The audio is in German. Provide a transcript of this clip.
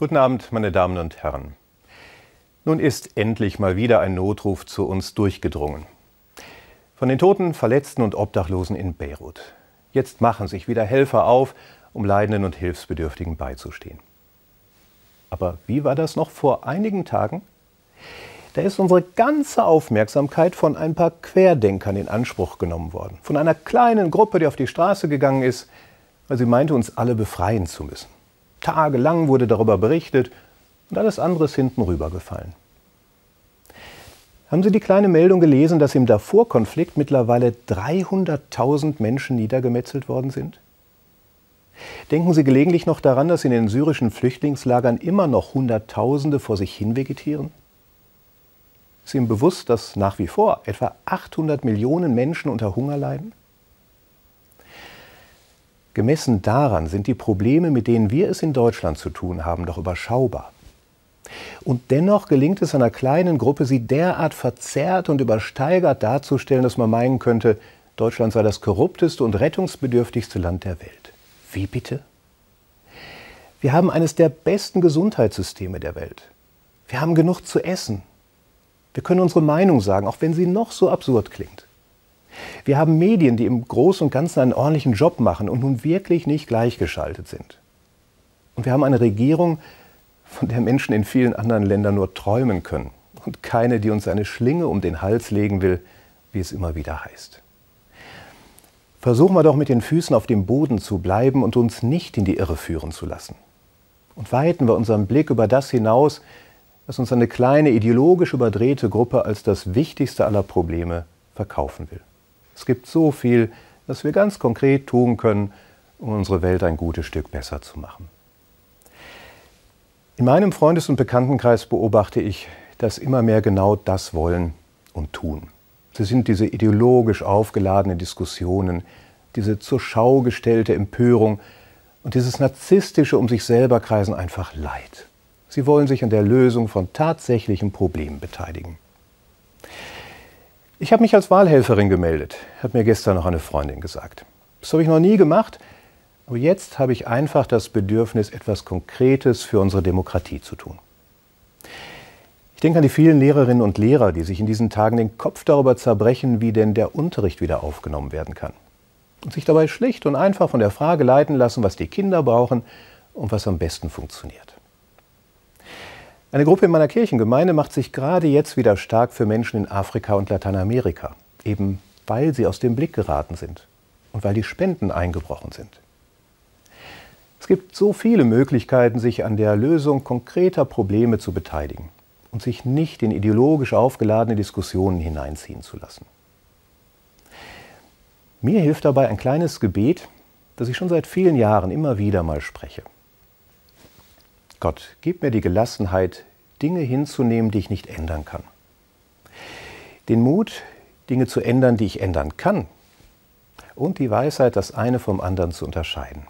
Guten Abend, meine Damen und Herren. Nun ist endlich mal wieder ein Notruf zu uns durchgedrungen. Von den Toten, Verletzten und Obdachlosen in Beirut. Jetzt machen sich wieder Helfer auf, um Leidenden und Hilfsbedürftigen beizustehen. Aber wie war das noch vor einigen Tagen? Da ist unsere ganze Aufmerksamkeit von ein paar Querdenkern in Anspruch genommen worden. Von einer kleinen Gruppe, die auf die Straße gegangen ist, weil sie meinte, uns alle befreien zu müssen. Tagelang wurde darüber berichtet und alles andere ist hinten rübergefallen. Haben Sie die kleine Meldung gelesen, dass im Darfur-Konflikt mittlerweile 300.000 Menschen niedergemetzelt worden sind? Denken Sie gelegentlich noch daran, dass in den syrischen Flüchtlingslagern immer noch Hunderttausende vor sich hin vegetieren? Ist Ihnen bewusst, dass nach wie vor etwa 800 Millionen Menschen unter Hunger leiden? Gemessen daran sind die Probleme, mit denen wir es in Deutschland zu tun haben, doch überschaubar. Und dennoch gelingt es einer kleinen Gruppe, sie derart verzerrt und übersteigert darzustellen, dass man meinen könnte, Deutschland sei das korrupteste und rettungsbedürftigste Land der Welt. Wie bitte? Wir haben eines der besten Gesundheitssysteme der Welt. Wir haben genug zu essen. Wir können unsere Meinung sagen, auch wenn sie noch so absurd klingt. Wir haben Medien, die im Großen und Ganzen einen ordentlichen Job machen und nun wirklich nicht gleichgeschaltet sind. Und wir haben eine Regierung, von der Menschen in vielen anderen Ländern nur träumen können und keine, die uns eine Schlinge um den Hals legen will, wie es immer wieder heißt. Versuchen wir doch mit den Füßen auf dem Boden zu bleiben und uns nicht in die Irre führen zu lassen. Und weiten wir unseren Blick über das hinaus, was uns eine kleine ideologisch überdrehte Gruppe als das wichtigste aller Probleme verkaufen will. Es gibt so viel, was wir ganz konkret tun können, um unsere Welt ein gutes Stück besser zu machen. In meinem Freundes- und Bekanntenkreis beobachte ich, dass immer mehr genau das wollen und tun. Sie sind diese ideologisch aufgeladene Diskussionen, diese zur Schau gestellte Empörung und dieses narzisstische um sich selber kreisen einfach Leid. Sie wollen sich an der Lösung von tatsächlichen Problemen beteiligen. Ich habe mich als Wahlhelferin gemeldet, hat mir gestern noch eine Freundin gesagt. Das habe ich noch nie gemacht, aber jetzt habe ich einfach das Bedürfnis, etwas Konkretes für unsere Demokratie zu tun. Ich denke an die vielen Lehrerinnen und Lehrer, die sich in diesen Tagen den Kopf darüber zerbrechen, wie denn der Unterricht wieder aufgenommen werden kann. Und sich dabei schlicht und einfach von der Frage leiten lassen, was die Kinder brauchen und was am besten funktioniert. Eine Gruppe in meiner Kirchengemeinde macht sich gerade jetzt wieder stark für Menschen in Afrika und Lateinamerika, eben weil sie aus dem Blick geraten sind und weil die Spenden eingebrochen sind. Es gibt so viele Möglichkeiten, sich an der Lösung konkreter Probleme zu beteiligen und sich nicht in ideologisch aufgeladene Diskussionen hineinziehen zu lassen. Mir hilft dabei ein kleines Gebet, das ich schon seit vielen Jahren immer wieder mal spreche. Gott, gib mir die Gelassenheit, Dinge hinzunehmen, die ich nicht ändern kann. Den Mut, Dinge zu ändern, die ich ändern kann. Und die Weisheit, das eine vom anderen zu unterscheiden.